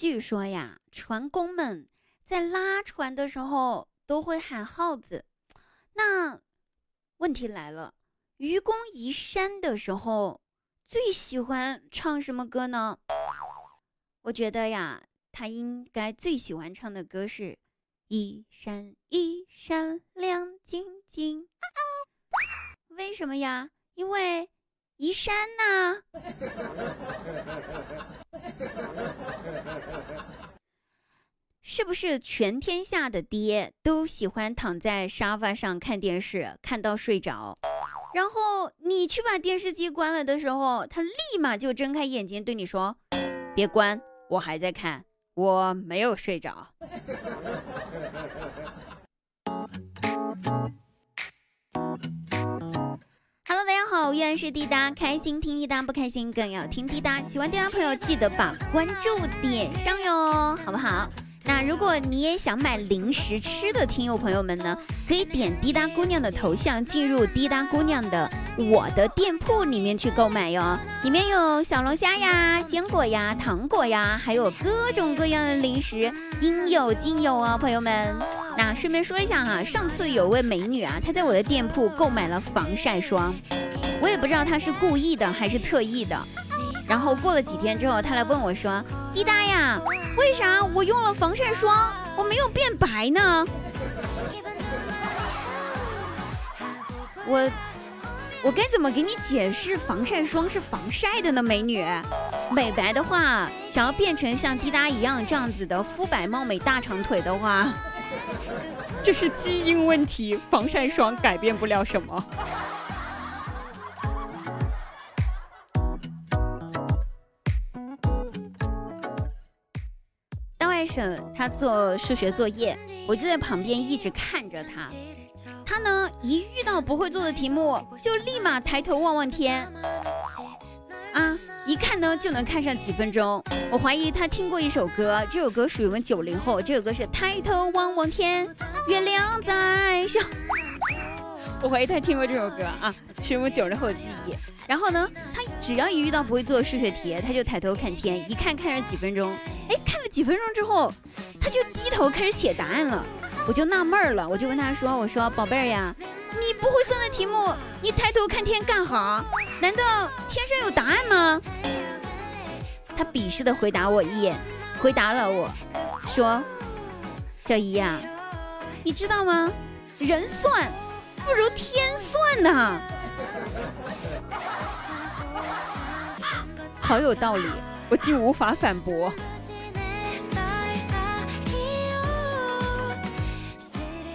据说呀，船工们在拉船的时候都会喊号子。那问题来了，愚公移山的时候最喜欢唱什么歌呢？我觉得呀，他应该最喜欢唱的歌是《一闪一闪亮晶晶》。为什么呀？因为移山呐。是不是全天下的爹都喜欢躺在沙发上看电视，看到睡着？然后你去把电视机关了的时候，他立马就睁开眼睛对你说：“别关，我还在看，我没有睡着。” Hello，大家好，依然是滴答，开心听滴答，不开心更要听滴答。喜欢滴答朋友记得把关注点上哟，好不好？如果你也想买零食吃的听友朋友们呢，可以点滴答姑娘的头像，进入滴答姑娘的我的店铺里面去购买哟。里面有小龙虾呀、坚果呀、糖果呀，还有各种各样的零食，应有尽有哦，朋友们。那顺便说一下哈，上次有位美女啊，她在我的店铺购买了防晒霜，我也不知道她是故意的还是特意的。然后过了几天之后，他来问我说：“滴答呀。”为啥我用了防晒霜，我没有变白呢？我我该怎么给你解释防晒霜是防晒的呢？美女，美白的话，想要变成像滴答一样这样子的肤白貌美大长腿的话，这是基因问题，防晒霜改变不了什么。外甥他做数学作业，我就在旁边一直看着他。他呢，一遇到不会做的题目，就立马抬头望望天，啊，一看呢就能看上几分钟。我怀疑他听过一首歌，这首歌属于我们九零后，这首歌是抬头望望天，月亮在笑。我怀疑他听过这首歌啊，是我们九零后的记忆。然后呢，他只要一遇到不会做数学题，他就抬头看天，一看看上几分钟。哎，看了几分钟之后，他就低头开始写答案了。我就纳闷了，我就跟他说：“我说宝贝儿呀，你不会算的题目，你抬头看天干哈？难道天上有答案吗？”他鄙视的回答我一眼，回答了我说：“小姨呀，你知道吗？人算不如天算呐。”好有道理，我竟无法反驳。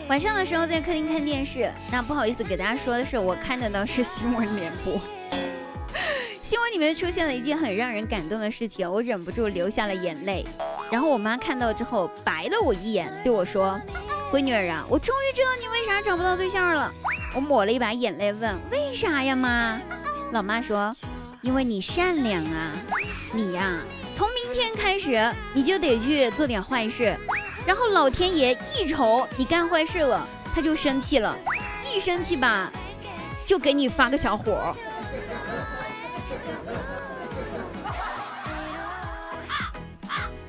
晚上的时候在客厅看电视，那不好意思给大家说的是，我看的呢是新闻联播。新闻里面出现了一件很让人感动的事情，我忍不住流下了眼泪。然后我妈看到之后白了我一眼，对我说：“闺女儿啊，我终于知道你为啥找不到对象了。”我抹了一把眼泪问：“为啥呀，妈？”老妈说：“因为你善良啊，你呀，从明天开始你就得去做点坏事。”然后老天爷一瞅你干坏事了，他就生气了，一生气吧，就给你发个小火。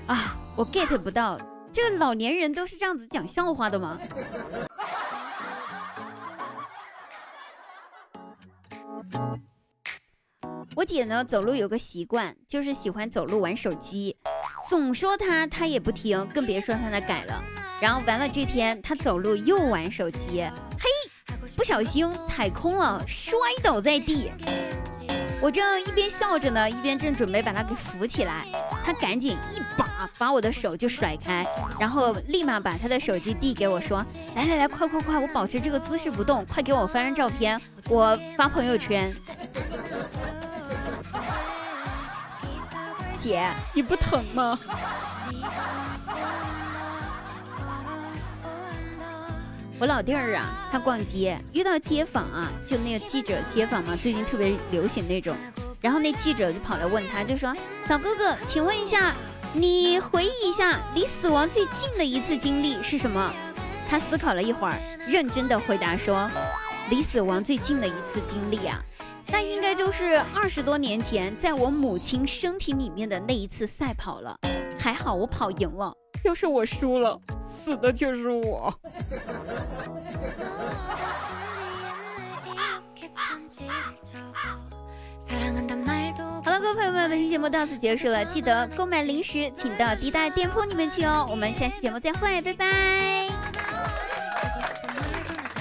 啊，我 get 不到，这个老年人都是这样子讲笑话的吗？我姐呢，走路有个习惯，就是喜欢走路玩手机。总说他，他也不听，更别说他那改了。然后完了这天，他走路又玩手机，嘿，不小心踩空了，摔倒在地。我正一边笑着呢，一边正准备把他给扶起来，他赶紧一把把我的手就甩开，然后立马把他的手机递给我说：“来来来，快快快，我保持这个姿势不动，快给我发张照片，我发朋友圈。”姐，你不疼吗？我老弟儿啊，他逛街遇到街访啊，就那个记者街访嘛，最近特别流行那种。然后那记者就跑来问他，就说：“小哥哥，请问一下，你回忆一下离死亡最近的一次经历是什么？”他思考了一会儿，认真的回答说：“离死亡最近的一次经历啊。”那应该就是二十多年前，在我母亲身体里面的那一次赛跑了。还好我跑赢了，要是我输了，死的就是我。好了，各位朋友们，本期节目到此结束了。记得购买零食，请到滴答店铺里面去哦。我们下期节目再会，拜拜。